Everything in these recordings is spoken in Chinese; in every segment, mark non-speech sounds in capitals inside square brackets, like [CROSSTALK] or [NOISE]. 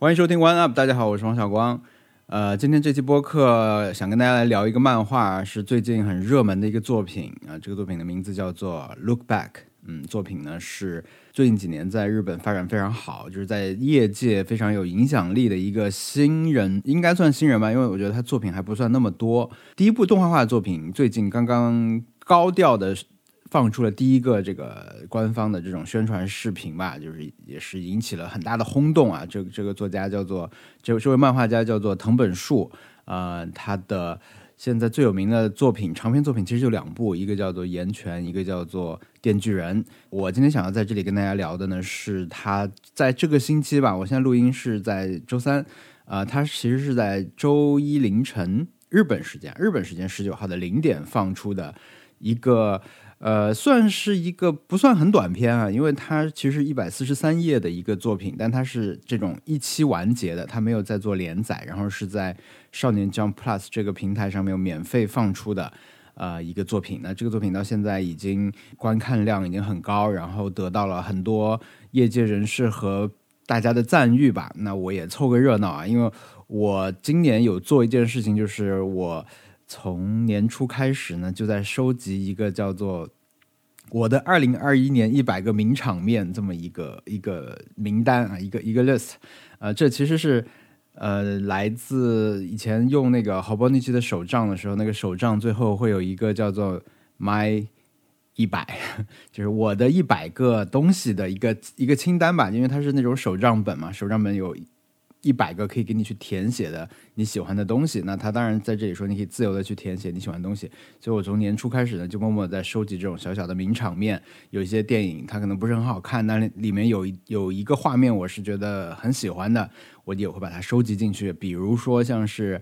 欢迎收听 One Up，大家好，我是王小光。呃，今天这期播客想跟大家来聊一个漫画，是最近很热门的一个作品啊。这个作品的名字叫做《Look Back》。嗯，作品呢是最近几年在日本发展非常好，就是在业界非常有影响力的一个新人，应该算新人吧，因为我觉得他作品还不算那么多。第一部动画化的作品，最近刚刚高调的。放出了第一个这个官方的这种宣传视频吧，就是也是引起了很大的轰动啊。这这个作家叫做这这位漫画家叫做藤本树，呃，他的现在最有名的作品长篇作品其实就两部，一个叫做《岩泉》，一个叫做《电锯人》。我今天想要在这里跟大家聊的呢，是他在这个星期吧，我现在录音是在周三，啊，他其实是在周一凌晨日本时间，日本时间十九号的零点放出的一个。呃，算是一个不算很短篇啊，因为它其实一百四十三页的一个作品，但它是这种一期完结的，它没有在做连载，然后是在少年 Jump Plus 这个平台上面免费放出的，呃，一个作品。那这个作品到现在已经观看量已经很高，然后得到了很多业界人士和大家的赞誉吧。那我也凑个热闹啊，因为我今年有做一件事情，就是我。从年初开始呢，就在收集一个叫做“我的二零二一年一百个名场面”这么一个一个名单啊，一个一个 list。呃，这其实是呃来自以前用那个好波尼奇的手账的时候，那个手账最后会有一个叫做 “my 一百”，[LAUGHS] 就是我的一百个东西的一个一个清单吧，因为它是那种手账本嘛，手账本有。一百个可以给你去填写的你喜欢的东西，那他当然在这里说你可以自由的去填写你喜欢的东西。所以我从年初开始呢，就默默在收集这种小小的名场面。有一些电影它可能不是很好看，但里面有有一个画面我是觉得很喜欢的，我也会把它收集进去。比如说像是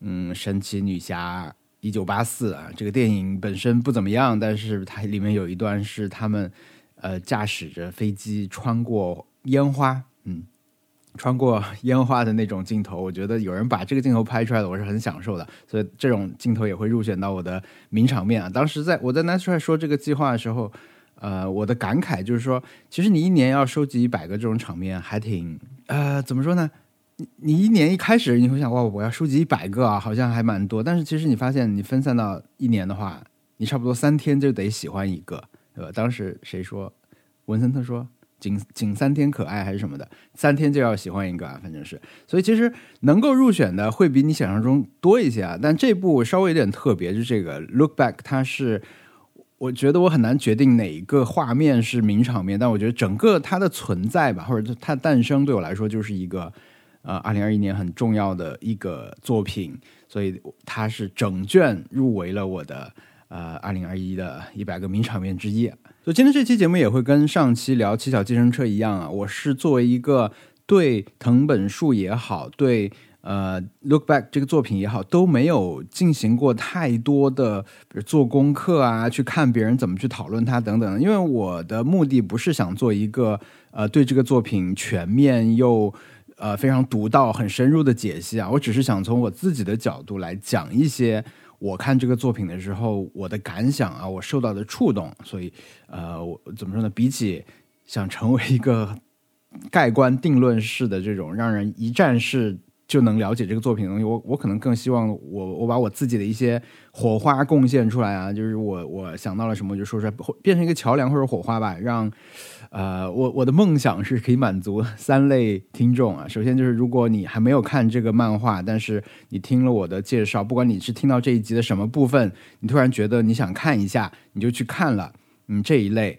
嗯神奇女侠一九八四啊，这个电影本身不怎么样，但是它里面有一段是他们呃驾驶着飞机穿过烟花，嗯。穿过烟花的那种镜头，我觉得有人把这个镜头拍出来了，我是很享受的。所以这种镜头也会入选到我的名场面啊。当时在我在 n a t u r a 说这个计划的时候，呃，我的感慨就是说，其实你一年要收集一百个这种场面，还挺呃，怎么说呢？你你一年一开始你会想，哇，我要收集一百个啊，好像还蛮多。但是其实你发现，你分散到一年的话，你差不多三天就得喜欢一个，对吧？当时谁说？文森特说。仅仅三天可爱还是什么的，三天就要喜欢一个啊，反正是，所以其实能够入选的会比你想象中多一些啊。但这部稍微有点特别，就这个 Look Back，它是我觉得我很难决定哪一个画面是名场面，但我觉得整个它的存在吧，或者它诞生对我来说就是一个呃，二零二一年很重要的一个作品，所以它是整卷入围了我的呃二零二一的一百个名场面之一。所以今天这期节目也会跟上期聊《七小计程车》一样啊，我是作为一个对藤本树也好，对呃《Look Back》这个作品也好，都没有进行过太多的，比如做功课啊，去看别人怎么去讨论它等等。因为我的目的不是想做一个呃对这个作品全面又呃非常独到、很深入的解析啊，我只是想从我自己的角度来讲一些。我看这个作品的时候，我的感想啊，我受到的触动，所以，呃，我怎么说呢？比起想成为一个盖棺定论式的这种让人一站式就能了解这个作品的东西，我我可能更希望我我把我自己的一些火花贡献出来啊，就是我我想到了什么就说出来，变成一个桥梁或者火花吧，让。呃，我我的梦想是可以满足三类听众啊。首先就是，如果你还没有看这个漫画，但是你听了我的介绍，不管你是听到这一集的什么部分，你突然觉得你想看一下，你就去看了。嗯，这一类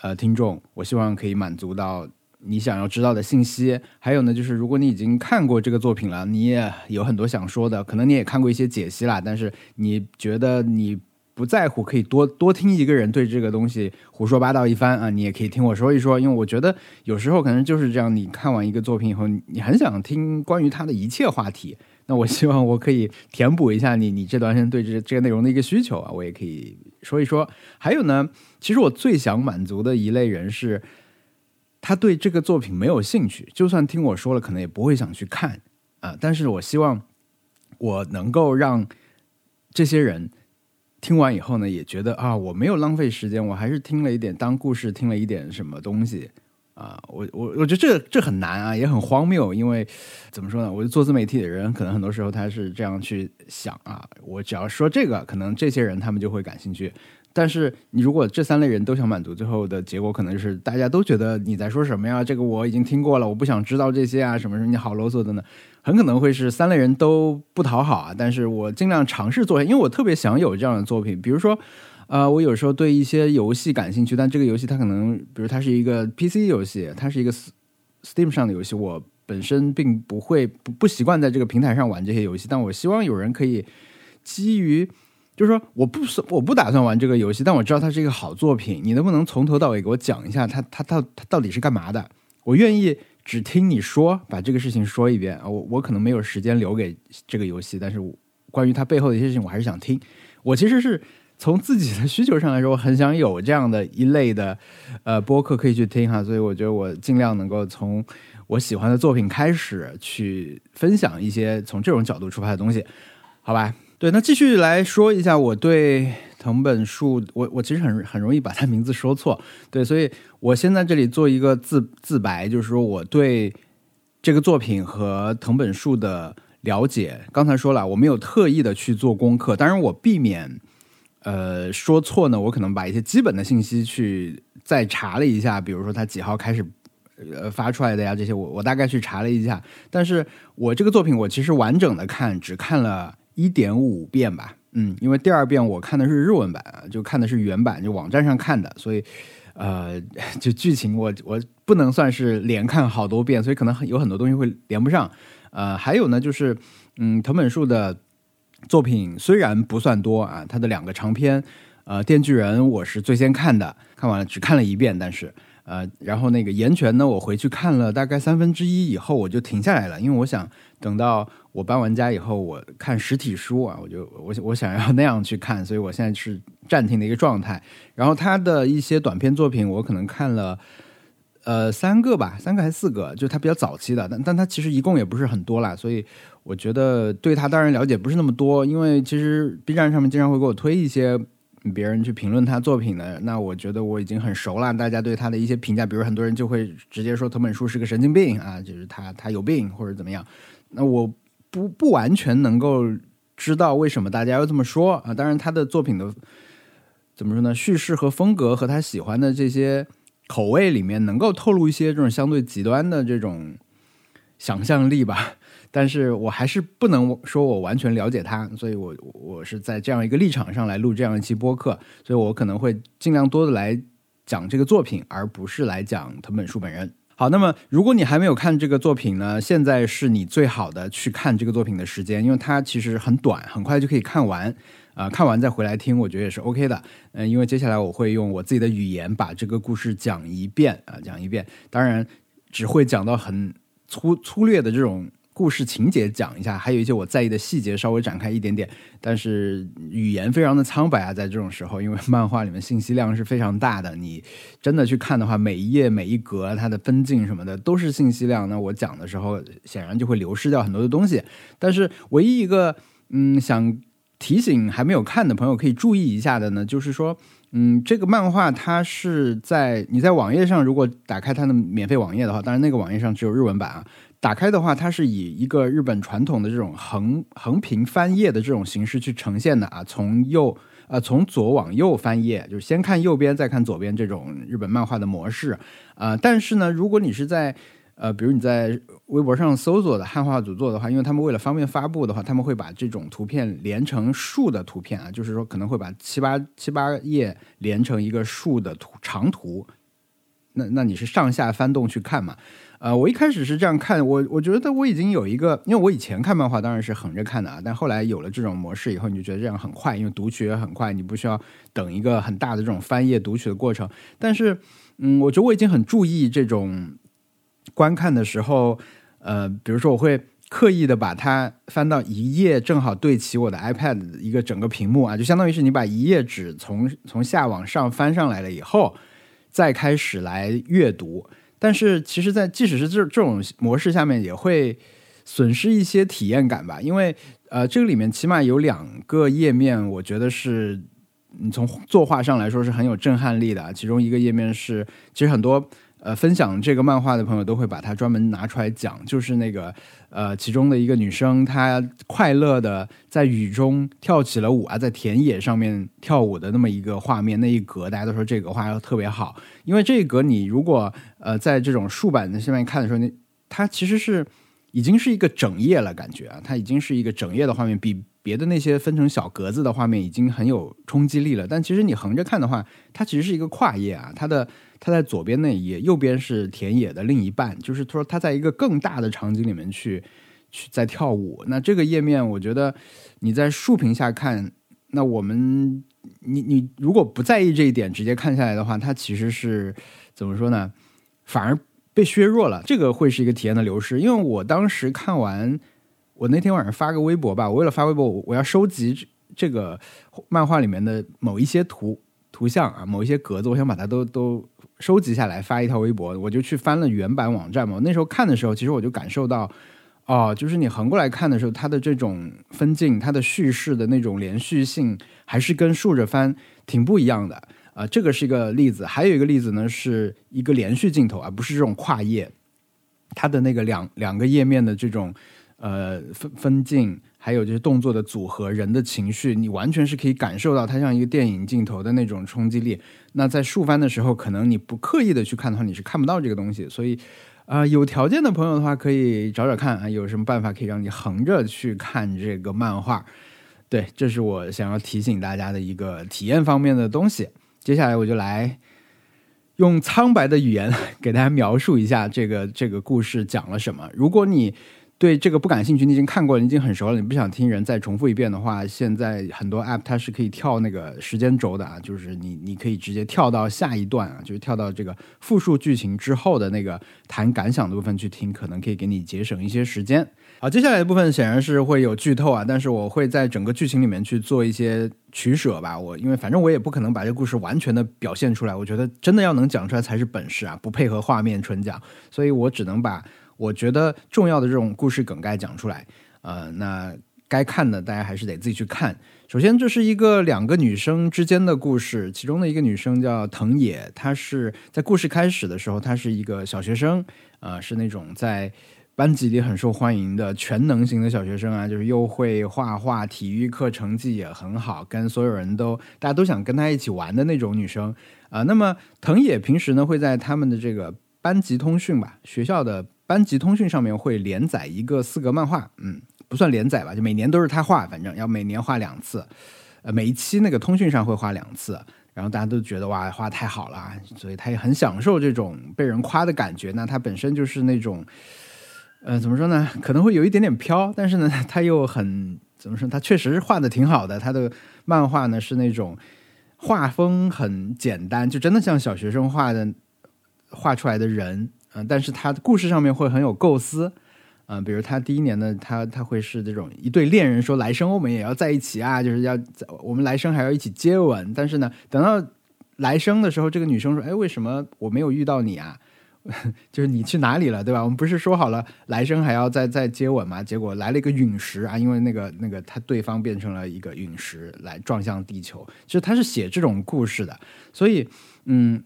呃听众，我希望可以满足到你想要知道的信息。还有呢，就是如果你已经看过这个作品了，你也有很多想说的，可能你也看过一些解析啦，但是你觉得你。不在乎，可以多多听一个人对这个东西胡说八道一番啊！你也可以听我说一说，因为我觉得有时候可能就是这样。你看完一个作品以后，你很想听关于他的一切话题。那我希望我可以填补一下你你这段时间对这这个内容的一个需求啊！我也可以说一说。还有呢，其实我最想满足的一类人是，他对这个作品没有兴趣，就算听我说了，可能也不会想去看啊。但是我希望我能够让这些人。听完以后呢，也觉得啊，我没有浪费时间，我还是听了一点当故事，听了一点什么东西啊，我我我觉得这这很难啊，也很荒谬，因为怎么说呢？我就做自媒体的人，可能很多时候他是这样去想啊，我只要说这个，可能这些人他们就会感兴趣。但是你如果这三类人都想满足，最后的结果可能就是大家都觉得你在说什么呀？这个我已经听过了，我不想知道这些啊，什么什么你好啰嗦的呢？很可能会是三类人都不讨好啊。但是我尽量尝试做，因为我特别想有这样的作品，比如说。呃，我有时候对一些游戏感兴趣，但这个游戏它可能，比如它是一个 PC 游戏，它是一个 Steam 上的游戏，我本身并不会不不习惯在这个平台上玩这些游戏，但我希望有人可以基于，就是说我不是我不打算玩这个游戏，但我知道它是一个好作品，你能不能从头到尾给我讲一下它它它它到底是干嘛的？我愿意只听你说，把这个事情说一遍，我我可能没有时间留给这个游戏，但是关于它背后的一些事情，我还是想听。我其实是。从自己的需求上来说，我很想有这样的一类的呃播客可以去听哈，所以我觉得我尽量能够从我喜欢的作品开始去分享一些从这种角度出发的东西，好吧？对，那继续来说一下我对藤本树，我我其实很很容易把他名字说错，对，所以我先在这里做一个自自白，就是说我对这个作品和藤本树的了解，刚才说了，我没有特意的去做功课，当然我避免。呃，说错呢，我可能把一些基本的信息去再查了一下，比如说他几号开始呃发出来的呀，这些我我大概去查了一下。但是我这个作品我其实完整的看只看了一点五遍吧，嗯，因为第二遍我看的是日文版啊，就看的是原版，就网站上看的，所以呃，就剧情我我不能算是连看好多遍，所以可能有很多东西会连不上。呃，还有呢，就是嗯，藤本树的。作品虽然不算多啊，他的两个长篇，呃，《电锯人》我是最先看的，看完了只看了一遍，但是呃，然后那个《岩泉》呢，我回去看了大概三分之一以后，我就停下来了，因为我想等到我搬完家以后，我看实体书啊，我就我我想要那样去看，所以我现在是暂停的一个状态。然后他的一些短篇作品，我可能看了。呃，三个吧，三个还是四个？就他比较早期的，但但他其实一共也不是很多啦，所以我觉得对他当然了解不是那么多。因为其实 B 站上面经常会给我推一些别人去评论他作品的，那我觉得我已经很熟了。大家对他的一些评价，比如很多人就会直接说藤本树是个神经病啊，就是他他有病或者怎么样。那我不不完全能够知道为什么大家要这么说啊。当然他的作品的怎么说呢？叙事和风格和他喜欢的这些。口味里面能够透露一些这种相对极端的这种想象力吧，[LAUGHS] 但是我还是不能说我完全了解他，所以我我是在这样一个立场上来录这样一期播客，所以我可能会尽量多的来讲这个作品，而不是来讲藤本树本人。好，那么如果你还没有看这个作品呢，现在是你最好的去看这个作品的时间，因为它其实很短，很快就可以看完。啊，看完再回来听，我觉得也是 OK 的。嗯，因为接下来我会用我自己的语言把这个故事讲一遍啊，讲一遍。当然，只会讲到很粗粗略的这种故事情节讲一下，还有一些我在意的细节稍微展开一点点。但是语言非常的苍白啊，在这种时候，因为漫画里面信息量是非常大的，你真的去看的话，每一页每一格它的分镜什么的都是信息量。那我讲的时候，显然就会流失掉很多的东西。但是唯一一个嗯想。提醒还没有看的朋友可以注意一下的呢，就是说，嗯，这个漫画它是在你在网页上如果打开它的免费网页的话，当然那个网页上只有日文版啊。打开的话，它是以一个日本传统的这种横横屏翻页的这种形式去呈现的啊，从右呃从左往右翻页，就是先看右边再看左边这种日本漫画的模式啊。但是呢，如果你是在呃，比如你在微博上搜索的汉化组做的话，因为他们为了方便发布的话，他们会把这种图片连成竖的图片啊，就是说可能会把七八七八页连成一个竖的图长图。那那你是上下翻动去看嘛？呃，我一开始是这样看，我我觉得我已经有一个，因为我以前看漫画当然是横着看的啊，但后来有了这种模式以后，你就觉得这样很快，因为读取也很快，你不需要等一个很大的这种翻页读取的过程。但是，嗯，我觉得我已经很注意这种。观看的时候，呃，比如说我会刻意的把它翻到一页，正好对齐我的 iPad 一个整个屏幕啊，就相当于是你把一页纸从从下往上翻上来了以后，再开始来阅读。但是其实，在即使是这这种模式下面，也会损失一些体验感吧，因为呃，这个里面起码有两个页面，我觉得是你从作画上来说是很有震撼力的。其中一个页面是，其实很多。呃分享这个漫画的朋友都会把它专门拿出来讲，就是那个呃其中的一个女生，她快乐的在雨中跳起了舞啊，在田野上面跳舞的那么一个画面，那一格大家都说这个画特别好，因为这一格你如果呃在这种竖版的下面看的时候，那它其实是已经是一个整页了，感觉啊，它已经是一个整页的画面，比。别的那些分成小格子的画面已经很有冲击力了，但其实你横着看的话，它其实是一个跨页啊。它的它在左边那一页，右边是田野的另一半，就是说它在一个更大的场景里面去去在跳舞。那这个页面，我觉得你在竖屏下看，那我们你你如果不在意这一点，直接看下来的话，它其实是怎么说呢？反而被削弱了，这个会是一个体验的流失。因为我当时看完。我那天晚上发个微博吧，我为了发微博，我要收集这个漫画里面的某一些图图像啊，某一些格子，我想把它都都收集下来发一条微博，我就去翻了原版网站嘛。那时候看的时候，其实我就感受到，哦，就是你横过来看的时候，它的这种分镜、它的叙事的那种连续性，还是跟竖着翻挺不一样的啊。这个是一个例子，还有一个例子呢，是一个连续镜头而不是这种跨页，它的那个两两个页面的这种。呃，分分镜，还有就是动作的组合，人的情绪，你完全是可以感受到它像一个电影镜头的那种冲击力。那在竖翻的时候，可能你不刻意的去看的话，你是看不到这个东西。所以，啊，有条件的朋友的话，可以找找看啊，有什么办法可以让你横着去看这个漫画。对，这是我想要提醒大家的一个体验方面的东西。接下来我就来用苍白的语言 [LAUGHS] 给大家描述一下这个这个故事讲了什么。如果你对这个不感兴趣，你已经看过了，你已经很熟了，你不想听人再重复一遍的话，现在很多 app 它是可以跳那个时间轴的啊，就是你你可以直接跳到下一段啊，就是跳到这个复述剧情之后的那个谈感想的部分去听，可能可以给你节省一些时间。好，接下来的部分显然是会有剧透啊，但是我会在整个剧情里面去做一些取舍吧。我因为反正我也不可能把这故事完全的表现出来，我觉得真的要能讲出来才是本事啊，不配合画面纯讲，所以我只能把。我觉得重要的这种故事梗概讲出来，呃，那该看的大家还是得自己去看。首先，这是一个两个女生之间的故事，其中的一个女生叫藤野，她是在故事开始的时候，她是一个小学生，呃，是那种在班级里很受欢迎的全能型的小学生啊，就是又会画画，体育课成绩也很好，跟所有人都大家都想跟她一起玩的那种女生啊。那么藤野平时呢会在他们的这个班级通讯吧，学校的。班级通讯上面会连载一个四格漫画，嗯，不算连载吧，就每年都是他画，反正要每年画两次，呃，每一期那个通讯上会画两次，然后大家都觉得哇，画太好了，所以他也很享受这种被人夸的感觉。那他本身就是那种，呃，怎么说呢？可能会有一点点飘，但是呢，[LAUGHS] 他又很怎么说？他确实画的挺好的。他的漫画呢是那种画风很简单，就真的像小学生画的画出来的人。嗯，但是他故事上面会很有构思，嗯，比如他第一年呢，他他会是这种一对恋人说来生我们也要在一起啊，就是要我们来生还要一起接吻。但是呢，等到来生的时候，这个女生说：“哎，为什么我没有遇到你啊？[LAUGHS] 就是你去哪里了，对吧？我们不是说好了来生还要再再接吻吗？结果来了一个陨石啊，因为那个那个他对方变成了一个陨石来撞向地球。其实他是写这种故事的，所以嗯。”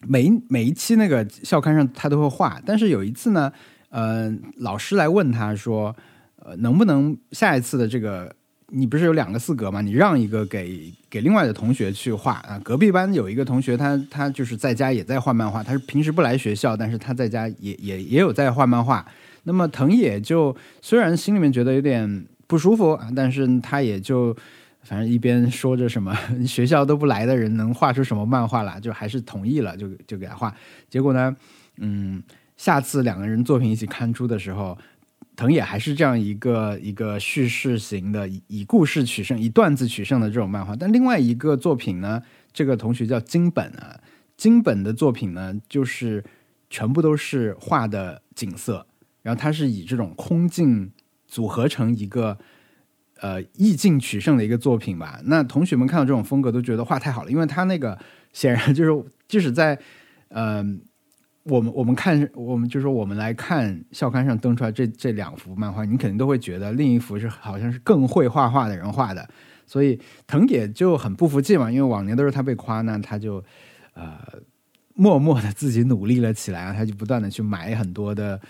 每每一期那个校刊上他都会画，但是有一次呢，呃，老师来问他说，呃，能不能下一次的这个，你不是有两个四格吗？你让一个给给另外的同学去画啊。隔壁班有一个同学，他他就是在家也在画漫画，他是平时不来学校，但是他在家也也也有在画漫画。那么藤野就虽然心里面觉得有点不舒服啊，但是他也就。反正一边说着什么 [LAUGHS] 学校都不来的人能画出什么漫画来，就还是同意了，就就给他画。结果呢，嗯，下次两个人作品一起刊出的时候，藤野还是这样一个一个叙事型的，以故事取胜、以段子取胜的这种漫画。但另外一个作品呢，这个同学叫金本啊，金本的作品呢，就是全部都是画的景色，然后他是以这种空镜组合成一个。呃，意境取胜的一个作品吧。那同学们看到这种风格都觉得画太好了，因为他那个显然就是，即 [LAUGHS] 使在呃，我们我们看我们就说我们来看校刊上登出来这这两幅漫画，你肯定都会觉得另一幅是好像是更会画画的人画的。所以藤野就很不服气嘛，因为往年都是他被夸，那他就呃默默的自己努力了起来啊，他就不断的去买很多的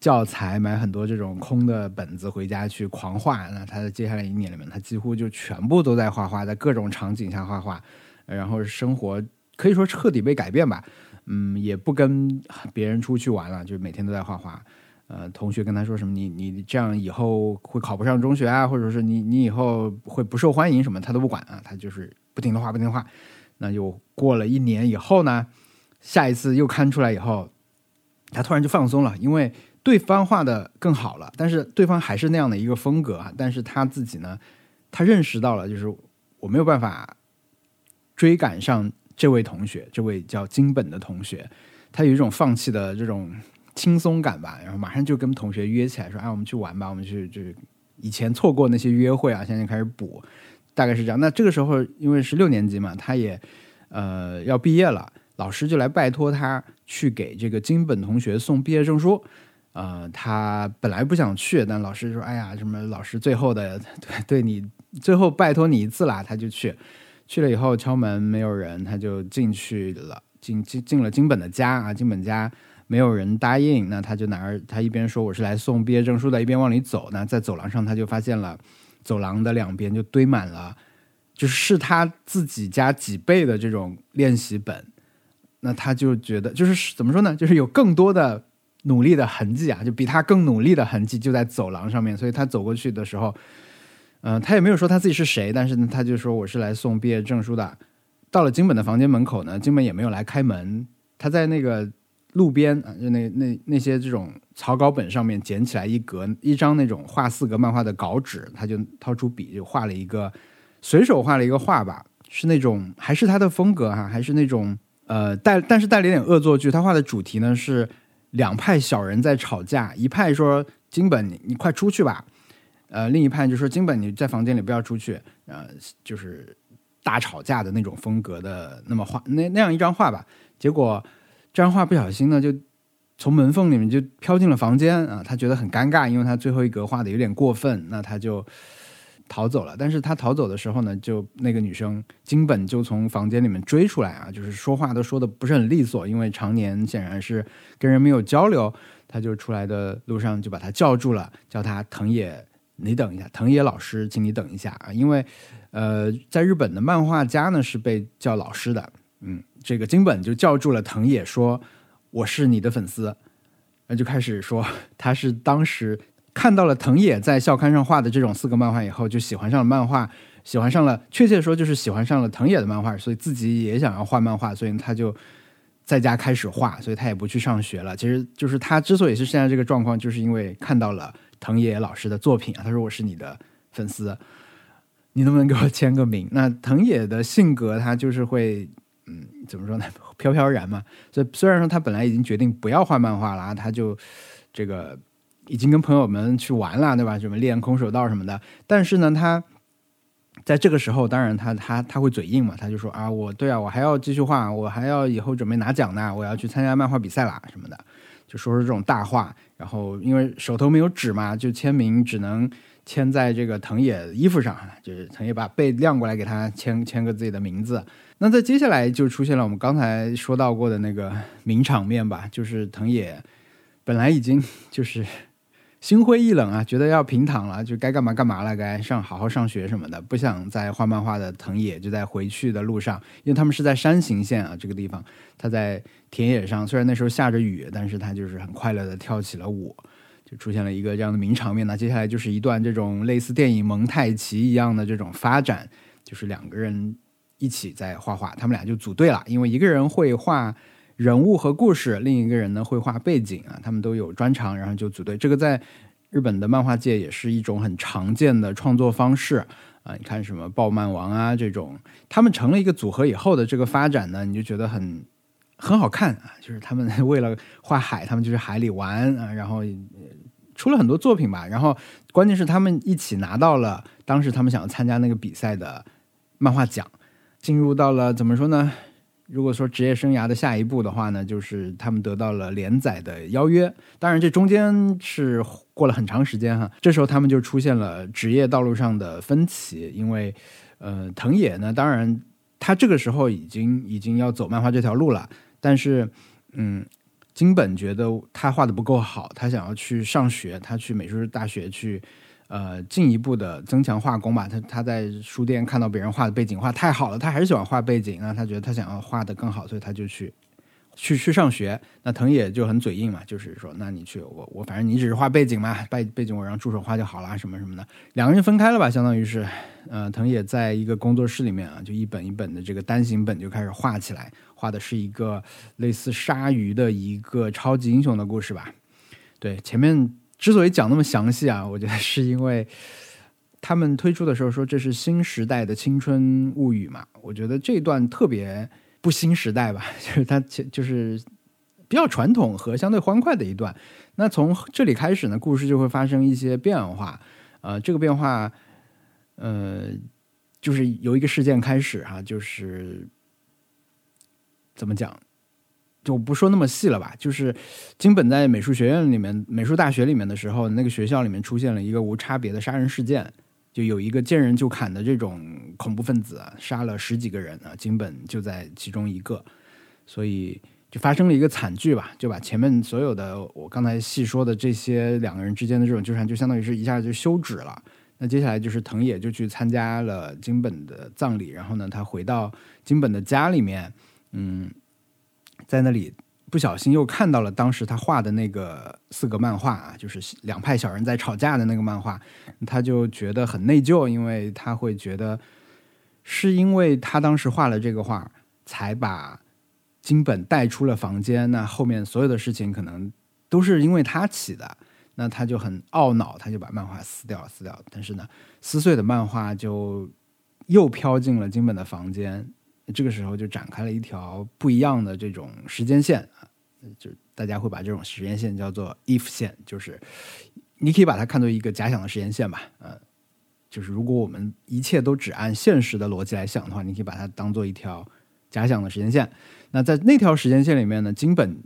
教材，买很多这种空的本子回家去狂画。那他的接下来一年里面，他几乎就全部都在画画，在各种场景下画画，然后生活可以说彻底被改变吧。嗯，也不跟别人出去玩了，就每天都在画画。呃，同学跟他说什么，你你这样以后会考不上中学啊，或者是你你以后会不受欢迎什么，他都不管啊，他就是不停的画，不停的画。那就过了一年以后呢，下一次又看出来以后，他突然就放松了，因为对方画的更好了，但是对方还是那样的一个风格啊，但是他自己呢，他认识到了，就是我没有办法追赶上这位同学，这位叫金本的同学，他有一种放弃的这种。轻松感吧，然后马上就跟同学约起来说：“哎，我们去玩吧，我们去就是以前错过那些约会啊，现在开始补，大概是这样。”那这个时候，因为是六年级嘛，他也呃要毕业了，老师就来拜托他去给这个金本同学送毕业证书。[LAUGHS] 呃，他本来不想去，但老师说：“哎呀，什么老师最后的对对你最后拜托你一次啦。”他就去，去了以后敲门没有人，他就进去了，进进进了金本的家啊，金本家。没有人答应，那他就拿着他一边说我是来送毕业证书的，一边往里走。那在走廊上，他就发现了走廊的两边就堆满了，就是他自己家几倍的这种练习本。那他就觉得，就是怎么说呢？就是有更多的努力的痕迹啊，就比他更努力的痕迹就在走廊上面。所以他走过去的时候，嗯，他也没有说他自己是谁，但是呢，他就说我是来送毕业证书的。到了金本的房间门口呢，金本也没有来开门，他在那个。路边啊，就那那那些这种草稿本上面捡起来一格一张那种画四格漫画的稿纸，他就掏出笔就画了一个，随手画了一个画吧，是那种还是他的风格哈，还是那种呃带但是带了一点恶作剧。他画的主题呢是两派小人在吵架，一派说金本你你快出去吧，呃另一派就说金本你在房间里不要出去，呃就是大吵架的那种风格的那么画那那样一张画吧，结果。这张画不小心呢，就从门缝里面就飘进了房间啊！他觉得很尴尬，因为他最后一格画的有点过分，那他就逃走了。但是他逃走的时候呢，就那个女生金本就从房间里面追出来啊，就是说话都说的不是很利索，因为常年显然是跟人没有交流，他就出来的路上就把他叫住了，叫他藤野，你等一下，藤野老师，请你等一下啊！因为呃，在日本的漫画家呢是被叫老师的，嗯。这个金本就叫住了藤野，说：“我是你的粉丝。”那就开始说他是当时看到了藤野在校刊上画的这种四格漫画以后，就喜欢上了漫画，喜欢上了，确切说就是喜欢上了藤野的漫画，所以自己也想要画漫画，所以他就在家开始画，所以他也不去上学了。其实就是他之所以是现在这个状况，就是因为看到了藤野老师的作品啊。他说：“我是你的粉丝，你能不能给我签个名？”那藤野的性格，他就是会。嗯，怎么说呢？飘飘然嘛。所以虽然说他本来已经决定不要画漫画了，他就这个已经跟朋友们去玩了，对吧？什么练空手道什么的。但是呢，他在这个时候，当然他他他会嘴硬嘛，他就说啊，我对啊，我还要继续画，我还要以后准备拿奖呢，我要去参加漫画比赛啦什么的，就说说这种大话。然后因为手头没有纸嘛，就签名只能签在这个藤野衣服上，就是藤野把背亮过来给他签签个自己的名字。那在接下来就出现了我们刚才说到过的那个名场面吧，就是藤野本来已经就是心灰意冷啊，觉得要平躺了，就该干嘛干嘛了，该上好好上学什么的，不想再画漫画的藤野就在回去的路上，因为他们是在山形县啊这个地方，他在田野上，虽然那时候下着雨，但是他就是很快乐的跳起了舞，就出现了一个这样的名场面。那接下来就是一段这种类似电影蒙太奇一样的这种发展，就是两个人。一起在画画，他们俩就组队了。因为一个人会画人物和故事，另一个人呢会画背景啊，他们都有专长，然后就组队。这个在日本的漫画界也是一种很常见的创作方式啊。你看什么暴漫王啊这种，他们成了一个组合以后的这个发展呢，你就觉得很很好看啊。就是他们为了画海，他们就去海里玩啊，然后出了很多作品吧。然后关键是他们一起拿到了当时他们想要参加那个比赛的漫画奖。进入到了怎么说呢？如果说职业生涯的下一步的话呢，就是他们得到了连载的邀约。当然，这中间是过了很长时间哈。这时候他们就出现了职业道路上的分歧，因为呃，藤野呢，当然他这个时候已经已经要走漫画这条路了。但是，嗯，金本觉得他画的不够好，他想要去上学，他去美术大学去，呃，进一步的增强画工吧。他他在书店看到别人画的背景画太好了，他还是喜欢画背景啊。他觉得他想要画的更好，所以他就去。去去上学，那藤野就很嘴硬嘛，就是说，那你去，我我反正你只是画背景嘛，背背景我让助手画就好了，什么什么的。两个人分开了吧，相当于是，呃，藤野在一个工作室里面啊，就一本一本的这个单行本就开始画起来，画的是一个类似鲨鱼的一个超级英雄的故事吧。对，前面之所以讲那么详细啊，我觉得是因为他们推出的时候说这是新时代的青春物语嘛，我觉得这段特别。不新时代吧，[LAUGHS] 就是它就是比较传统和相对欢快的一段。那从这里开始呢，故事就会发生一些变化。呃，这个变化，呃，就是由一个事件开始哈，就是怎么讲，就不说那么细了吧。就是金本在美术学院里面、美术大学里面的时候，那个学校里面出现了一个无差别的杀人事件。就有一个见人就砍的这种恐怖分子，杀了十几个人啊，金本就在其中一个，所以就发生了一个惨剧吧，就把前面所有的我刚才细说的这些两个人之间的这种纠缠，就相当于是一下就休止了。那接下来就是藤野就去参加了金本的葬礼，然后呢，他回到金本的家里面，嗯，在那里。不小心又看到了当时他画的那个四个漫画啊，就是两派小人在吵架的那个漫画，他就觉得很内疚，因为他会觉得是因为他当时画了这个画，才把金本带出了房间，那后面所有的事情可能都是因为他起的，那他就很懊恼，他就把漫画撕掉撕掉。但是呢，撕碎的漫画就又飘进了金本的房间。这个时候就展开了一条不一样的这种时间线啊，就大家会把这种时间线叫做 if 线，就是你可以把它看作一个假想的时间线吧，嗯，就是如果我们一切都只按现实的逻辑来想的话，你可以把它当做一条假想的时间线。那在那条时间线里面呢，金本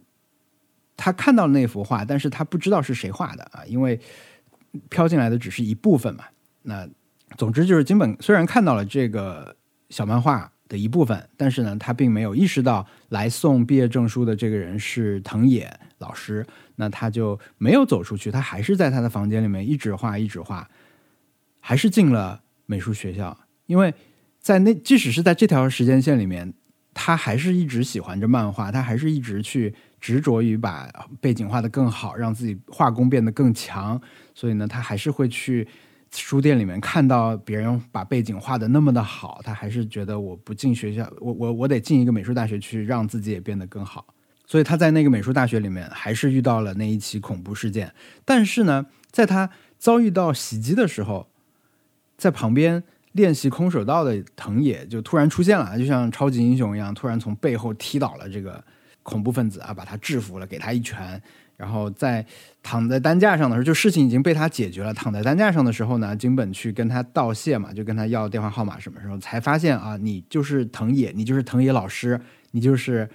他看到了那幅画，但是他不知道是谁画的啊，因为飘进来的只是一部分嘛。那总之就是金本虽然看到了这个小漫画。的一部分，但是呢，他并没有意识到来送毕业证书的这个人是藤野老师，那他就没有走出去，他还是在他的房间里面一直画，一直画，还是进了美术学校。因为在那，即使是在这条时间线里面，他还是一直喜欢着漫画，他还是一直去执着于把背景画的更好，让自己画工变得更强。所以呢，他还是会去。书店里面看到别人把背景画的那么的好，他还是觉得我不进学校，我我我得进一个美术大学去让自己也变得更好。所以他在那个美术大学里面还是遇到了那一起恐怖事件。但是呢，在他遭遇到袭击的时候，在旁边练习空手道的藤野就突然出现了，就像超级英雄一样，突然从背后踢倒了这个恐怖分子啊，把他制服了，给他一拳。然后在躺在担架上的时候，就事情已经被他解决了。躺在担架上的时候呢，金本去跟他道谢嘛，就跟他要电话号码。什么时候才发现啊？你就是藤野，你就是藤野老师，你就是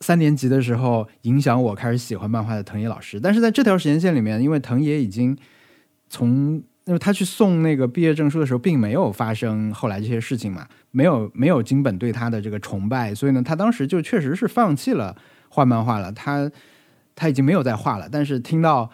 三年级的时候影响我开始喜欢漫画的藤野老师。但是在这条时间线里面，因为藤野已经从因为他去送那个毕业证书的时候，并没有发生后来这些事情嘛，没有没有金本对他的这个崇拜，所以呢，他当时就确实是放弃了画漫画了。他。他已经没有在画了，但是听到，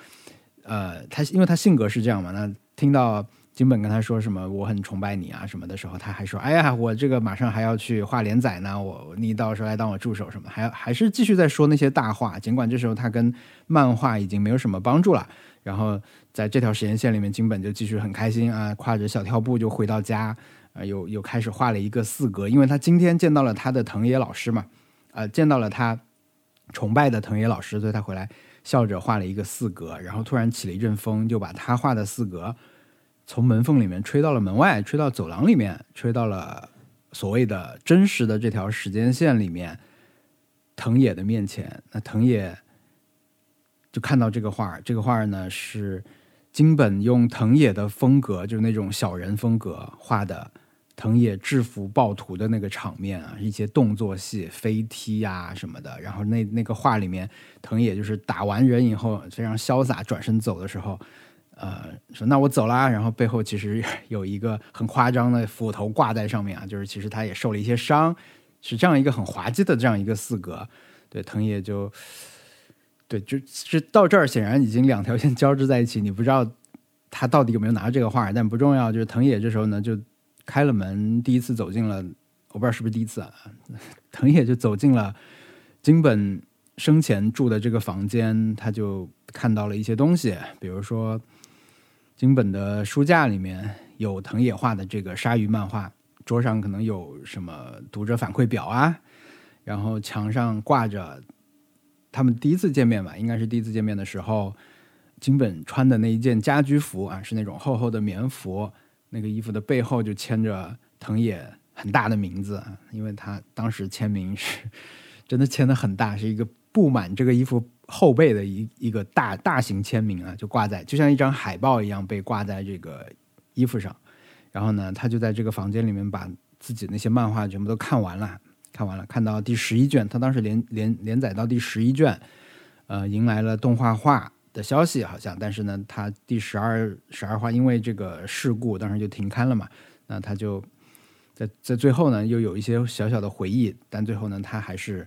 呃，他因为他性格是这样嘛，那听到金本跟他说什么我很崇拜你啊什么的时候，他还说，哎呀，我这个马上还要去画连载呢，我你到时候来当我助手什么，还还是继续在说那些大话，尽管这时候他跟漫画已经没有什么帮助了。然后在这条时间线里面，金本就继续很开心啊，挎着小跳步就回到家，啊，又又开始画了一个四格，因为他今天见到了他的藤野老师嘛，呃，见到了他。崇拜的藤野老师，所以他回来笑着画了一个四格，然后突然起了一阵风，就把他画的四格从门缝里面吹到了门外，吹到走廊里面，吹到了所谓的真实的这条时间线里面，藤野的面前。那藤野就看到这个画，这个画呢是金本用藤野的风格，就是那种小人风格画的。藤野制服暴徒的那个场面啊，一些动作戏、飞踢呀什么的。然后那那个画里面，藤野就是打完人以后非常潇洒，转身走的时候，呃，说那我走啦。然后背后其实 [LAUGHS] 有一个很夸张的斧头挂在上面啊，就是其实他也受了一些伤。是这样一个很滑稽的这样一个四格。对，藤野就，对，就是到这儿，显然已经两条线 [LAUGHS] 交织在一起，你不知道他到底有没有拿这个画，但不重要。就是藤野这时候呢，就开了门，第一次走进了，我不知道是不是第一次啊，[LAUGHS] 藤野就走进了金本生前住的这个房间，他就看到了一些东西，比如说金本的书架里面有藤野画的这个鲨鱼漫画，桌上可能有什么读者反馈表啊。然后墙上挂着他们第一次见面吧，应该是第一次见面的时候，金本穿的那一件家居服啊，是那种厚厚的棉服。那个衣服的背后就签着藤野很大的名字，因为他当时签名是真的签的很大，是一个布满这个衣服后背的一一个大大型签名啊，就挂在就像一张海报一样被挂在这个衣服上。然后呢，他就在这个房间里面把自己那些漫画全部都看完了。看完了，看到第十一卷，他当时连连连载到第十一卷，呃，迎来了动画化的消息，好像，但是呢，他第十二十二话因为这个事故，当时就停刊了嘛。那他就在在最后呢，又有一些小小的回忆，但最后呢，他还是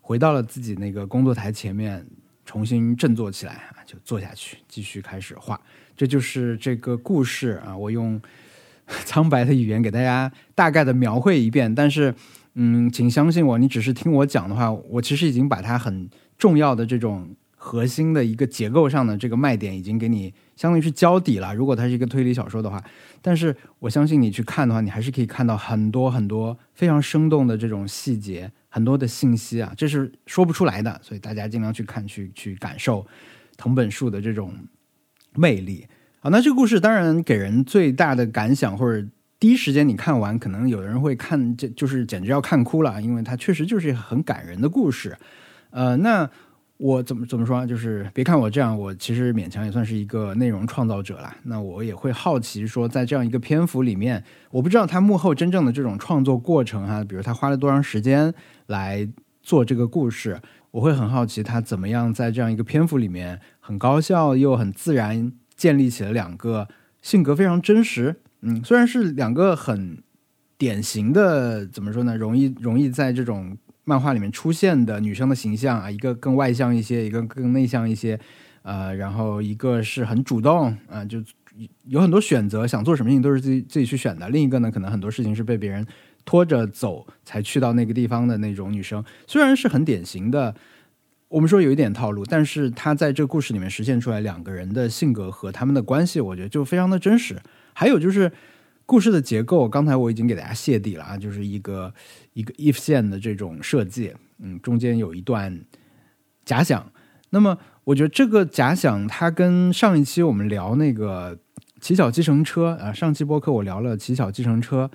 回到了自己那个工作台前面，重新振作起来啊，就坐下去继续开始画。这就是这个故事啊，我用 [LAUGHS] 苍白的语言给大家大概的描绘一遍，但是。嗯，请相信我，你只是听我讲的话，我其实已经把它很重要的这种核心的一个结构上的这个卖点已经给你相当于是交底了。如果它是一个推理小说的话，但是我相信你去看的话，你还是可以看到很多很多非常生动的这种细节，很多的信息啊，这是说不出来的。所以大家尽量去看，去去感受藤本树的这种魅力啊。那这个故事当然给人最大的感想或者。第一时间你看完，可能有的人会看，这就是简直要看哭了，因为它确实就是很感人的故事。呃，那我怎么怎么说？就是别看我这样，我其实勉强也算是一个内容创造者了。那我也会好奇说，在这样一个篇幅里面，我不知道他幕后真正的这种创作过程哈，比如他花了多长时间来做这个故事，我会很好奇他怎么样在这样一个篇幅里面很高效又很自然建立起了两个性格非常真实。嗯，虽然是两个很典型的，怎么说呢？容易容易在这种漫画里面出现的女生的形象啊，一个更外向一些，一个更内向一些，呃，然后一个是很主动啊，就有很多选择，想做什么事情都是自己自己去选的。另一个呢，可能很多事情是被别人拖着走才去到那个地方的那种女生，虽然是很典型的，我们说有一点套路，但是她在这个故事里面实现出来两个人的性格和他们的关系，我觉得就非常的真实。还有就是故事的结构，刚才我已经给大家泄底了啊，就是一个一个 if 线的这种设计，嗯，中间有一段假想。那么我觉得这个假想它跟上一期我们聊那个乞巧计程车啊，上期播客我聊了乞巧计程车，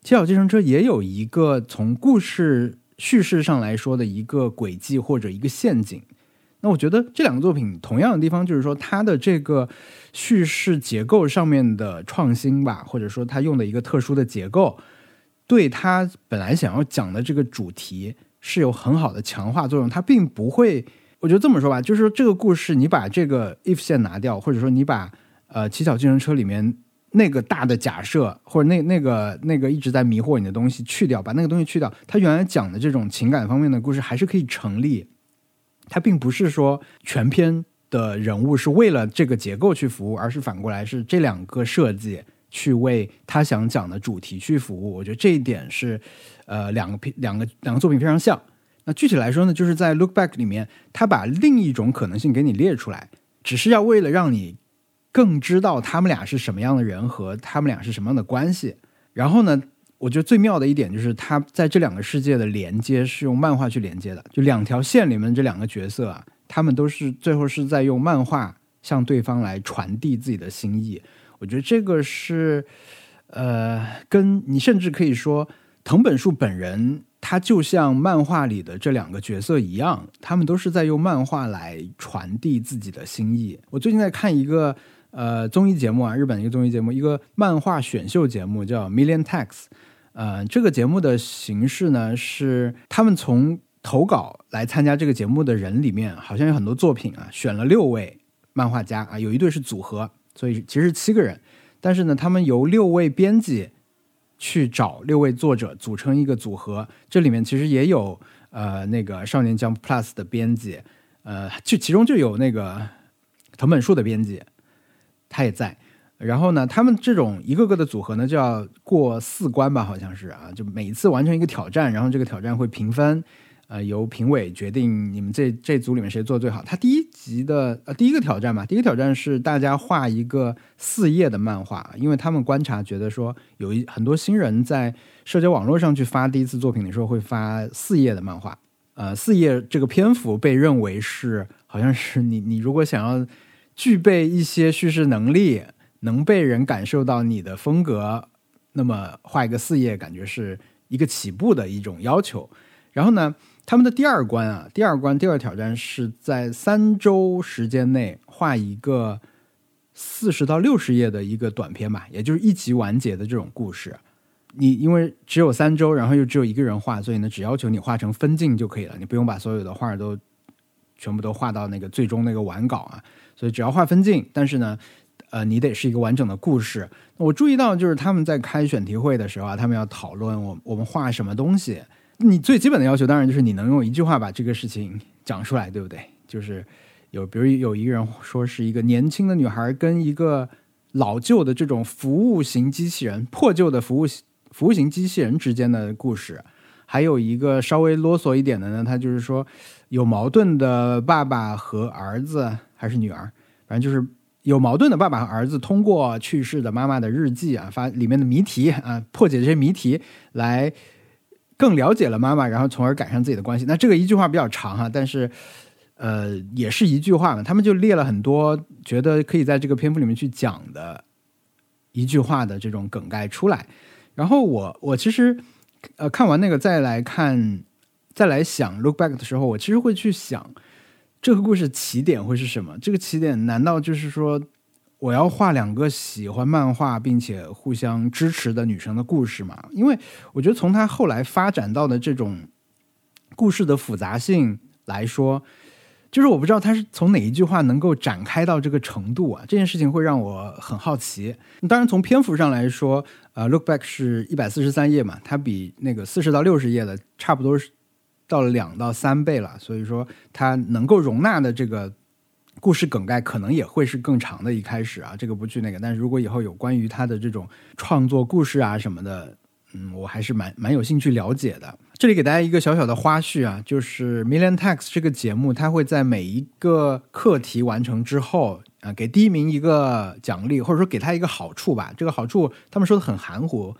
乞巧计程车也有一个从故事叙事上来说的一个轨迹或者一个陷阱。那我觉得这两个作品同样的地方就是说，它的这个叙事结构上面的创新吧，或者说它用的一个特殊的结构，对它本来想要讲的这个主题是有很好的强化作用。它并不会，我觉得这么说吧，就是说这个故事你把这个 if 线拿掉，或者说你把呃乞巧计程车里面那个大的假设或者那那个那个一直在迷惑你的东西去掉，把那个东西去掉，它原来讲的这种情感方面的故事还是可以成立。它并不是说全篇的人物是为了这个结构去服务，而是反过来是这两个设计去为他想讲的主题去服务。我觉得这一点是，呃，两个两个两个作品非常像。那具体来说呢，就是在《Look Back》里面，他把另一种可能性给你列出来，只是要为了让你更知道他们俩是什么样的人和他们俩是什么样的关系。然后呢？我觉得最妙的一点就是，他在这两个世界的连接是用漫画去连接的。就两条线里面这两个角色啊，他们都是最后是在用漫画向对方来传递自己的心意。我觉得这个是，呃，跟你甚至可以说，藤本树本人他就像漫画里的这两个角色一样，他们都是在用漫画来传递自己的心意。我最近在看一个呃综艺节目啊，日本的一个综艺节目，一个漫画选秀节目叫《Million Tax》。呃，这个节目的形式呢，是他们从投稿来参加这个节目的人里面，好像有很多作品啊，选了六位漫画家啊，有一对是组合，所以其实七个人。但是呢，他们由六位编辑去找六位作者组成一个组合，这里面其实也有呃那个少年 Jump Plus 的编辑，呃，就其中就有那个藤本树的编辑，他也在。然后呢，他们这种一个个的组合呢，就要过四关吧，好像是啊，就每一次完成一个挑战，然后这个挑战会评分。呃，由评委决定你们这这组里面谁做最好。他第一集的呃第一个挑战嘛，第一个挑战是大家画一个四页的漫画，因为他们观察觉得说有一很多新人在社交网络上去发第一次作品的时候会发四页的漫画。呃，四页这个篇幅被认为是好像是你你如果想要具备一些叙事能力，能被人感受到你的风格，那么画一个四页感觉是一个起步的一种要求。然后呢？他们的第二关啊，第二关第二挑战是在三周时间内画一个四十到六十页的一个短片吧，也就是一集完结的这种故事。你因为只有三周，然后又只有一个人画，所以呢，只要求你画成分镜就可以了，你不用把所有的画都全部都画到那个最终那个完稿啊。所以只要画分镜，但是呢，呃，你得是一个完整的故事。我注意到就是他们在开选题会的时候啊，他们要讨论我我们画什么东西。你最基本的要求当然就是你能用一句话把这个事情讲出来，对不对？就是有，比如有一个人说是一个年轻的女孩跟一个老旧的这种服务型机器人、破旧的服务服务型机器人之间的故事。还有一个稍微啰嗦一点的呢，他就是说有矛盾的爸爸和儿子还是女儿，反正就是有矛盾的爸爸和儿子通过去世的妈妈的日记啊，发里面的谜题啊，破解这些谜题来。更了解了妈妈，然后从而改善自己的关系。那这个一句话比较长哈，但是呃，也是一句话嘛。他们就列了很多觉得可以在这个篇幅里面去讲的一句话的这种梗概出来。然后我我其实呃看完那个再来看再来想 look back 的时候，我其实会去想这个故事起点会是什么？这个起点难道就是说？我要画两个喜欢漫画并且互相支持的女生的故事吗？因为我觉得从他后来发展到的这种故事的复杂性来说，就是我不知道他是从哪一句话能够展开到这个程度啊？这件事情会让我很好奇。当然，从篇幅上来说，呃，Look Back 是一百四十三页嘛，它比那个四十到六十页的差不多是到了两到三倍了，所以说它能够容纳的这个。故事梗概可能也会是更长的，一开始啊，这个不去那个。但是如果以后有关于他的这种创作故事啊什么的，嗯，我还是蛮蛮有兴趣了解的。这里给大家一个小小的花絮啊，就是 Million Tax 这个节目，它会在每一个课题完成之后啊，给第一名一个奖励，或者说给他一个好处吧。这个好处他们说的很含糊。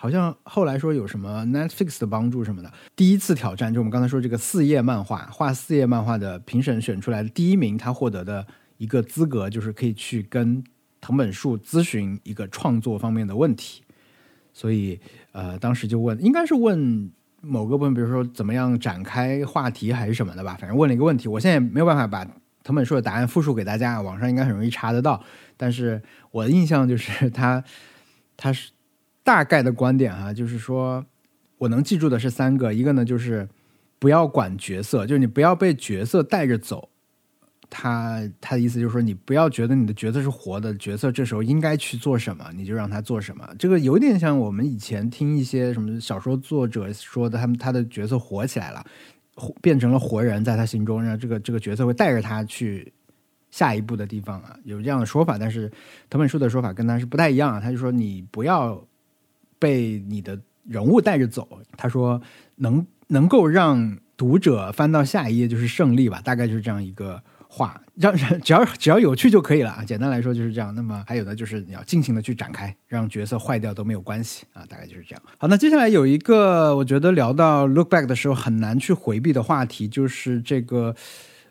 好像后来说有什么 Netflix 的帮助什么的，第一次挑战就我们刚才说这个四页漫画画四页漫画的评审选出来的第一名，他获得的一个资格就是可以去跟藤本树咨询一个创作方面的问题。所以呃，当时就问，应该是问某个部分，比如说怎么样展开话题还是什么的吧，反正问了一个问题。我现在没有办法把藤本树的答案复述给大家，网上应该很容易查得到。但是我的印象就是他他是。大概的观点哈，就是说，我能记住的是三个，一个呢就是不要管角色，就是你不要被角色带着走。他他的意思就是说，你不要觉得你的角色是活的，角色这时候应该去做什么，你就让他做什么。这个有点像我们以前听一些什么小说作者说的，他们他的角色活起来了，变成了活人，在他心中，让这个这个角色会带着他去下一步的地方啊，有这样的说法。但是藤本树的说法跟他是不太一样啊，他就说你不要。被你的人物带着走，他说能能够让读者翻到下一页就是胜利吧，大概就是这样一个话，让只要只要有趣就可以了啊。简单来说就是这样。那么还有的就是你要尽情的去展开，让角色坏掉都没有关系啊，大概就是这样。好，那接下来有一个我觉得聊到 look back 的时候很难去回避的话题，就是这个。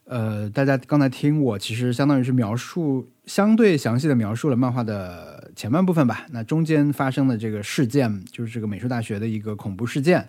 呃，大家刚才听我，其实相当于是描述相对详细的描述了漫画的前半部分吧。那中间发生的这个事件，就是这个美术大学的一个恐怖事件。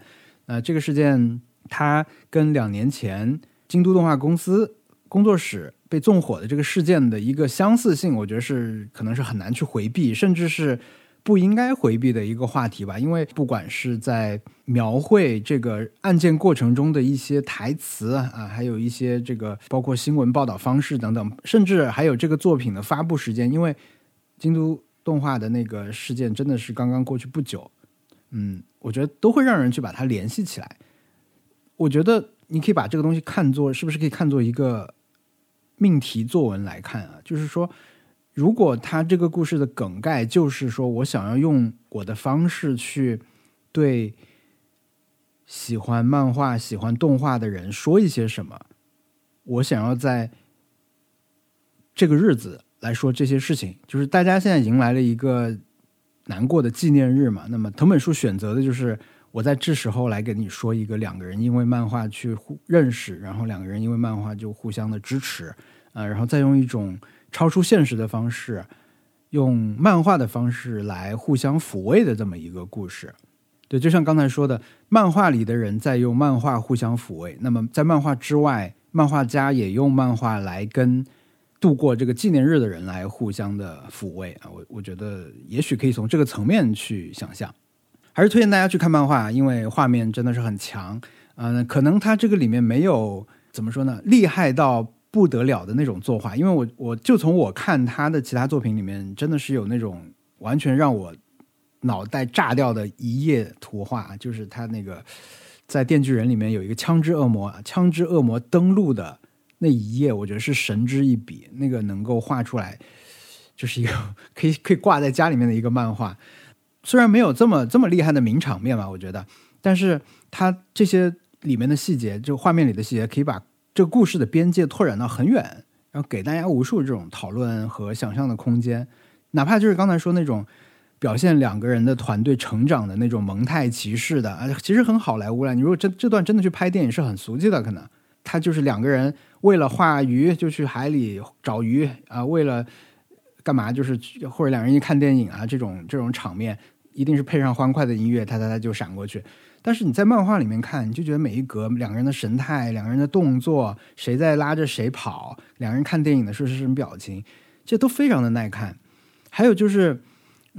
那这个事件，它跟两年前京都动画公司工作室被纵火的这个事件的一个相似性，我觉得是可能是很难去回避，甚至是。不应该回避的一个话题吧，因为不管是在描绘这个案件过程中的一些台词啊，还有一些这个包括新闻报道方式等等，甚至还有这个作品的发布时间，因为京都动画的那个事件真的是刚刚过去不久，嗯，我觉得都会让人去把它联系起来。我觉得你可以把这个东西看作，是不是可以看作一个命题作文来看啊？就是说，如果他这个故事的梗概就是说我想要用我的方式去对喜欢漫画、喜欢动画的人说一些什么，我想要在这个日子来说这些事情，就是大家现在迎来了一个难过的纪念日嘛。那么藤本树选择的就是我在这时候来跟你说一个两个人因为漫画去互认识，然后两个人因为漫画就互相的支持啊，然后再用一种超出现实的方式，用漫画的方式来互相抚慰的这么一个故事。对，就像刚才说的，漫画里的人在用漫画互相抚慰，那么在漫画之外，漫画家也用漫画来跟度过这个纪念日的人来互相的抚慰啊。我我觉得也许可以从这个层面去想象，还是推荐大家去看漫画，因为画面真的是很强。嗯，可能它这个里面没有怎么说呢，厉害到不得了的那种作画，因为我我就从我看他的其他作品里面，真的是有那种完全让我。脑袋炸掉的一页图画，就是他那个在《电锯人》里面有一个枪支恶魔，枪支恶魔登陆的那一页，我觉得是神之一笔。那个能够画出来，就是一个可以可以挂在家里面的一个漫画。虽然没有这么这么厉害的名场面吧，我觉得，但是他这些里面的细节，就画面里的细节，可以把这个故事的边界拓展到很远，然后给大家无数这种讨论和想象的空间。哪怕就是刚才说那种。表现两个人的团队成长的那种蒙太奇式的啊，其实很好莱坞了。你如果这这段真的去拍电影是很俗气的，可能他就是两个人为了画鱼就去海里找鱼啊，为了干嘛就是或者两人一看电影啊，这种这种场面一定是配上欢快的音乐，他他他就闪过去。但是你在漫画里面看，你就觉得每一格两个人的神态、两个人的动作，谁在拉着谁跑，两个人看电影的时候是什么表情，这都非常的耐看。还有就是。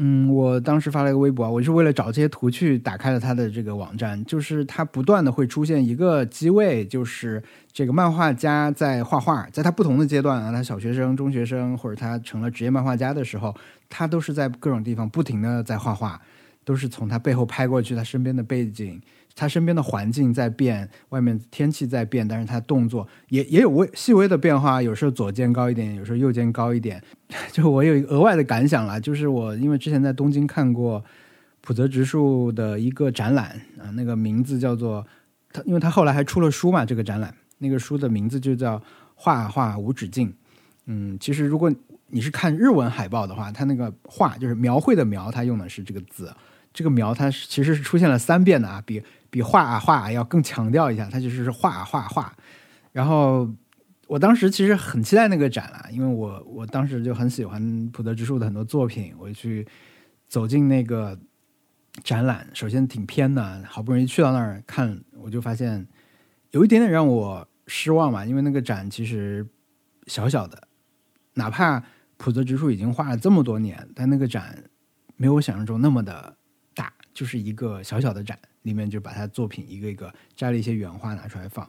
嗯，我当时发了一个微博，我是为了找这些图去打开了他的这个网站，就是他不断的会出现一个机位，就是这个漫画家在画画，在他不同的阶段啊，他小学生、中学生，或者他成了职业漫画家的时候，他都是在各种地方不停的在画画，都是从他背后拍过去，他身边的背景。他身边的环境在变，外面天气在变，但是他动作也也有微细微的变化，有时候左肩高一点，有时候右肩高一点。[LAUGHS] 就我有一个额外的感想啦，就是我因为之前在东京看过浦泽直树的一个展览啊，那个名字叫做他，因为他后来还出了书嘛，这个展览那个书的名字就叫《画画无止境》。嗯，其实如果你是看日文海报的话，他那个画就是描绘的描，他用的是这个字，这个描它其实是出现了三遍的啊，比。比画啊画要更强调一下，它就是画画画。然后我当时其实很期待那个展了，因为我我当时就很喜欢普泽之树的很多作品，我去走进那个展览，首先挺偏的，好不容易去到那儿看，我就发现有一点点让我失望嘛，因为那个展其实小小的，哪怕普泽之树已经画了这么多年，但那个展没有我想象中那么的，就是一个小小的展。里面就把他作品一个一个摘了一些原画拿出来放，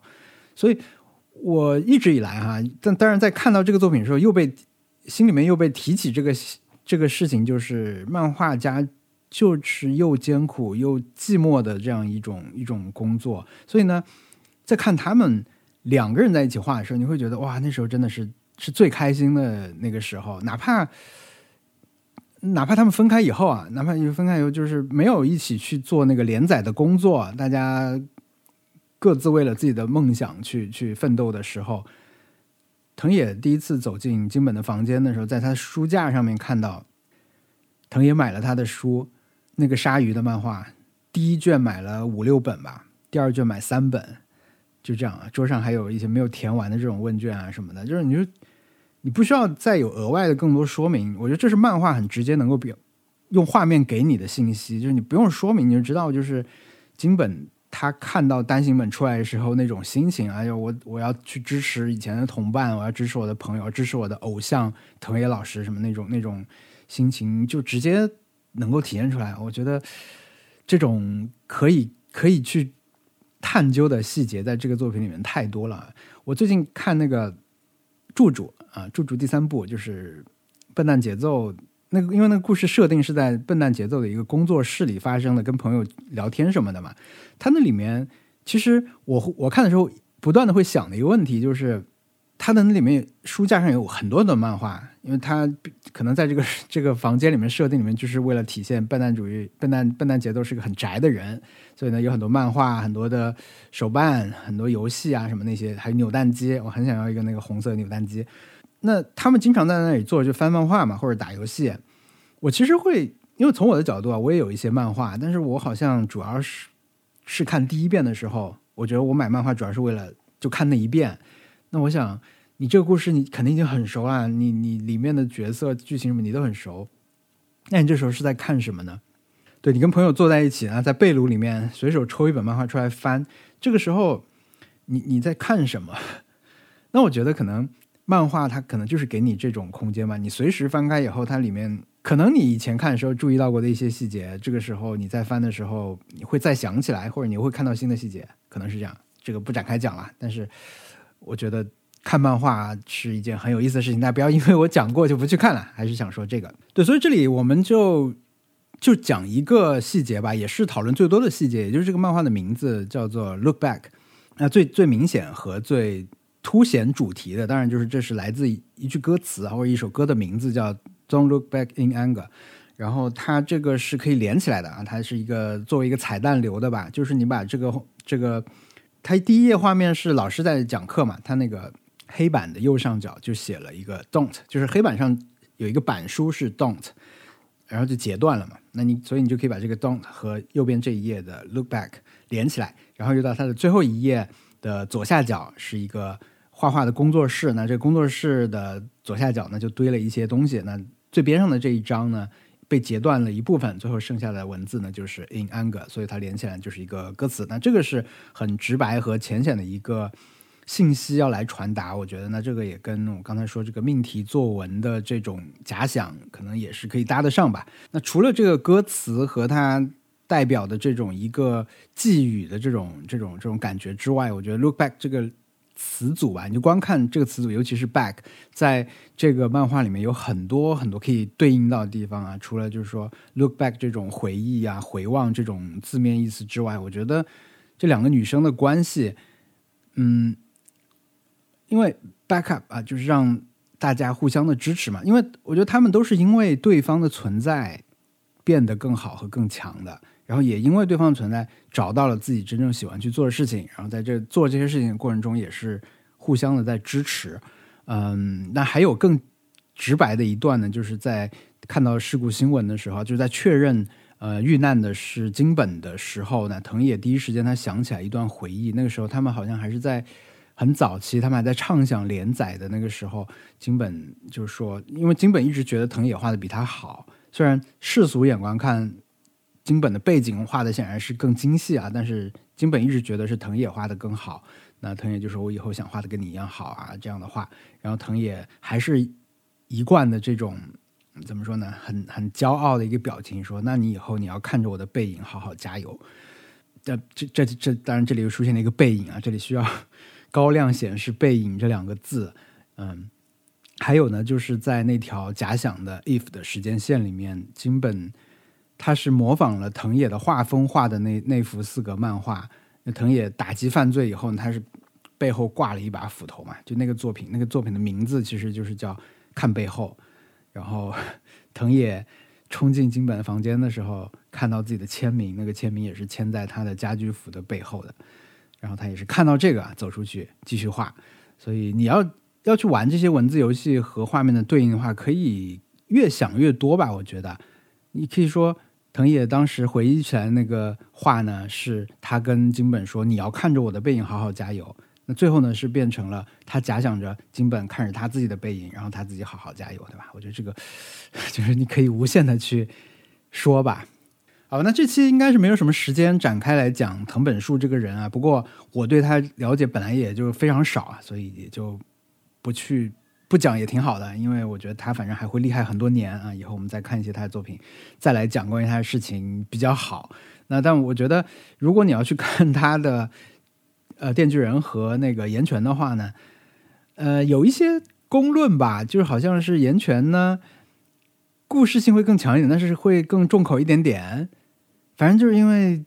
所以我一直以来哈，但当然在看到这个作品的时候，又被心里面又被提起这个这个事情，就是漫画家就是又艰苦又寂寞的这样一种一种工作。所以呢，在看他们两个人在一起画的时候，你会觉得哇，那时候真的是是最开心的那个时候，哪怕。哪怕他们分开以后啊，哪怕你分开以后，就是没有一起去做那个连载的工作，大家各自为了自己的梦想去去奋斗的时候，藤野第一次走进金本的房间的时候，在他书架上面看到藤野买了他的书，那个鲨鱼的漫画，第一卷买了五六本吧，第二卷买三本，就这样啊，桌上还有一些没有填完的这种问卷啊什么的，就是你说。你不需要再有额外的更多说明，我觉得这是漫画很直接能够表用画面给你的信息，就是你不用说明你就知道，就是金本他看到单行本出来的时候那种心情，哎呦，我我要去支持以前的同伴，我要支持我的朋友，支持我的偶像藤野老师什么那种那种心情，就直接能够体现出来。我觉得这种可以可以去探究的细节，在这个作品里面太多了。我最近看那个。柱柱啊，柱柱第三部就是《笨蛋节奏》那个因为那个故事设定是在笨蛋节奏的一个工作室里发生的，跟朋友聊天什么的嘛。他那里面其实我我看的时候不断的会想的一个问题就是。他的那里面书架上有很多的漫画，因为他可能在这个这个房间里面设定里面，就是为了体现笨蛋主义、笨蛋笨蛋节奏是个很宅的人，所以呢有很多漫画、很多的手办、很多游戏啊什么那些，还有扭蛋机，我很想要一个那个红色扭蛋机。那他们经常在那里坐就翻漫画嘛，或者打游戏。我其实会，因为从我的角度啊，我也有一些漫画，但是我好像主要是是看第一遍的时候，我觉得我买漫画主要是为了就看那一遍。那我想，你这个故事你肯定已经很熟了，你你里面的角色、剧情什么你都很熟。那你这时候是在看什么呢？对你跟朋友坐在一起啊，在被炉里面随手抽一本漫画出来翻，这个时候你你在看什么？[LAUGHS] 那我觉得可能漫画它可能就是给你这种空间嘛，你随时翻开以后，它里面可能你以前看的时候注意到过的一些细节，这个时候你再翻的时候你会再想起来，或者你会看到新的细节，可能是这样。这个不展开讲了，但是。我觉得看漫画是一件很有意思的事情，大家不要因为我讲过就不去看了。还是想说这个，对，所以这里我们就就讲一个细节吧，也是讨论最多的细节，也就是这个漫画的名字叫做《Look Back》。那最最明显和最凸显主题的，当然就是这是来自一句歌词或者一首歌的名字叫《Don't Look Back in Anger》。然后它这个是可以连起来的啊，它是一个作为一个彩蛋留的吧，就是你把这个这个。它第一页画面是老师在讲课嘛，它那个黑板的右上角就写了一个 don't，就是黑板上有一个板书是 don't，然后就截断了嘛。那你所以你就可以把这个 don't 和右边这一页的 look back 连起来，然后又到它的最后一页的左下角是一个画画的工作室。那这工作室的左下角呢就堆了一些东西。那最边上的这一张呢？被截断了一部分，最后剩下的文字呢，就是 in anger，所以它连起来就是一个歌词。那这个是很直白和浅显的一个信息要来传达。我觉得，那这个也跟我刚才说这个命题作文的这种假想，可能也是可以搭得上吧。那除了这个歌词和它代表的这种一个寄语的这种这种这种感觉之外，我觉得 look back 这个。词组吧，你就光看这个词组，尤其是 back，在这个漫画里面有很多很多可以对应到的地方啊。除了就是说 look back 这种回忆啊、回望这种字面意思之外，我觉得这两个女生的关系，嗯，因为 back up 啊，就是让大家互相的支持嘛。因为我觉得他们都是因为对方的存在变得更好和更强的。然后也因为对方的存在，找到了自己真正喜欢去做的事情。然后在这做这些事情的过程中，也是互相的在支持。嗯，那还有更直白的一段呢，就是在看到事故新闻的时候，就是在确认呃遇难的是金本的时候呢，藤野第一时间他想起来一段回忆。那个时候他们好像还是在很早期，他们还在畅想连载的那个时候，金本就是说，因为金本一直觉得藤野画的比他好，虽然世俗眼光看。金本的背景画的显然是更精细啊，但是金本一直觉得是藤野画的更好。那藤野就说：“我以后想画的跟你一样好啊。”这样的话，然后藤野还是一贯的这种怎么说呢？很很骄傲的一个表情，说：“那你以后你要看着我的背影，好好加油。”这这这这，当然这里又出现了一个背影啊，这里需要高亮显示“背影”这两个字。嗯，还有呢，就是在那条假想的 if 的时间线里面，金本。他是模仿了藤野的画风画的那那幅四格漫画。藤野打击犯罪以后，他是背后挂了一把斧头嘛？就那个作品，那个作品的名字其实就是叫《看背后》。然后 [LAUGHS] 藤野冲进金本房间的时候，看到自己的签名，那个签名也是签在他的家居服的背后的。然后他也是看到这个走出去继续画。所以你要要去玩这些文字游戏和画面的对应的话，可以越想越多吧？我觉得你可以说。藤野当时回忆起来那个话呢，是他跟金本说：“你要看着我的背影，好好加油。”那最后呢，是变成了他假想着金本看着他自己的背影，然后他自己好好加油，对吧？我觉得这个就是你可以无限的去说吧。好，那这期应该是没有什么时间展开来讲藤本树这个人啊。不过我对他了解本来也就非常少啊，所以也就不去。不讲也挺好的，因为我觉得他反正还会厉害很多年啊。以后我们再看一些他的作品，再来讲关于他的事情比较好。那但我觉得，如果你要去看他的呃《电锯人》和那个《岩泉》的话呢，呃，有一些公论吧，就是好像是《岩泉》呢，故事性会更强一点，但是会更重口一点点。反正就是因为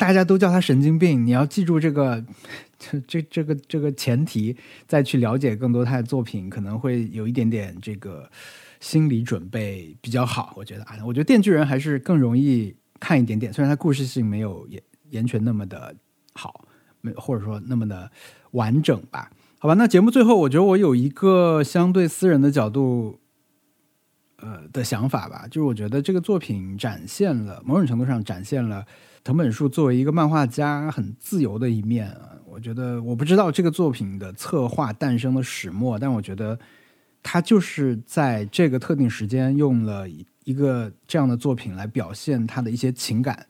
大家都叫他神经病，你要记住这个 [LAUGHS] 这这个这个前提，再去了解更多他的作品，可能会有一点点这个心理准备比较好。我觉得啊，我觉得《电锯人》还是更容易看一点点，虽然它故事性没有言言泉那么的好，没或者说那么的完整吧。好吧，那节目最后，我觉得我有一个相对私人的角度。呃的想法吧，就是我觉得这个作品展现了某种程度上展现了藤本树作为一个漫画家很自由的一面啊。我觉得我不知道这个作品的策划诞生的始末，但我觉得他就是在这个特定时间用了一个这样的作品来表现他的一些情感。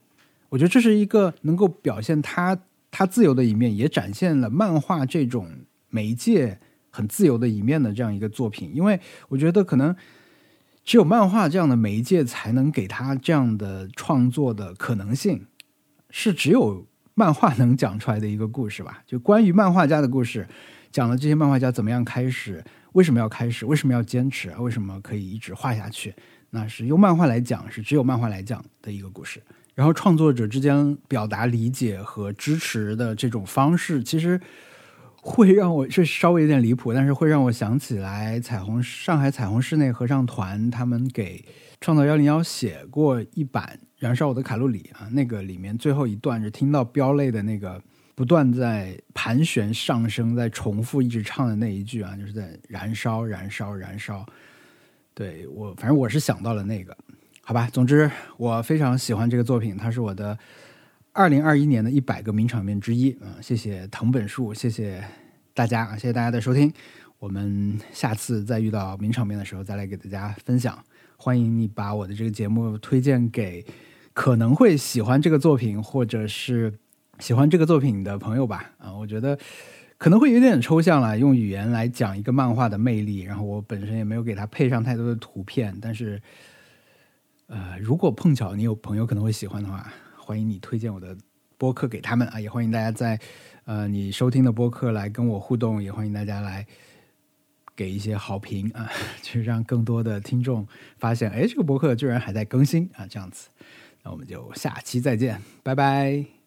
我觉得这是一个能够表现他他自由的一面，也展现了漫画这种媒介很自由的一面的这样一个作品。因为我觉得可能。只有漫画这样的媒介才能给他这样的创作的可能性，是只有漫画能讲出来的一个故事吧？就关于漫画家的故事，讲了这些漫画家怎么样开始，为什么要开始，为什么要坚持，为什么可以一直画下去？那是用漫画来讲，是只有漫画来讲的一个故事。然后创作者之间表达理解和支持的这种方式，其实。会让我这稍微有点离谱，但是会让我想起来彩虹上海彩虹室内合唱团，他们给创造幺零幺写过一版《燃烧我的卡路里》啊，那个里面最后一段是听到飙泪的那个不断在盘旋上升，在重复一直唱的那一句啊，就是在燃烧燃烧燃烧。对我，反正我是想到了那个，好吧。总之，我非常喜欢这个作品，它是我的。二零二一年的一百个名场面之一啊！谢谢藤本树，谢谢大家啊！谢谢大家的收听，我们下次再遇到名场面的时候再来给大家分享。欢迎你把我的这个节目推荐给可能会喜欢这个作品或者是喜欢这个作品的朋友吧啊！我觉得可能会有点抽象了，用语言来讲一个漫画的魅力，然后我本身也没有给它配上太多的图片，但是呃，如果碰巧你有朋友可能会喜欢的话。欢迎你推荐我的播客给他们啊！也欢迎大家在呃你收听的播客来跟我互动，也欢迎大家来给一些好评啊，[LAUGHS] 去让更多的听众发现，哎，这个博客居然还在更新啊！这样子，那我们就下期再见，拜拜。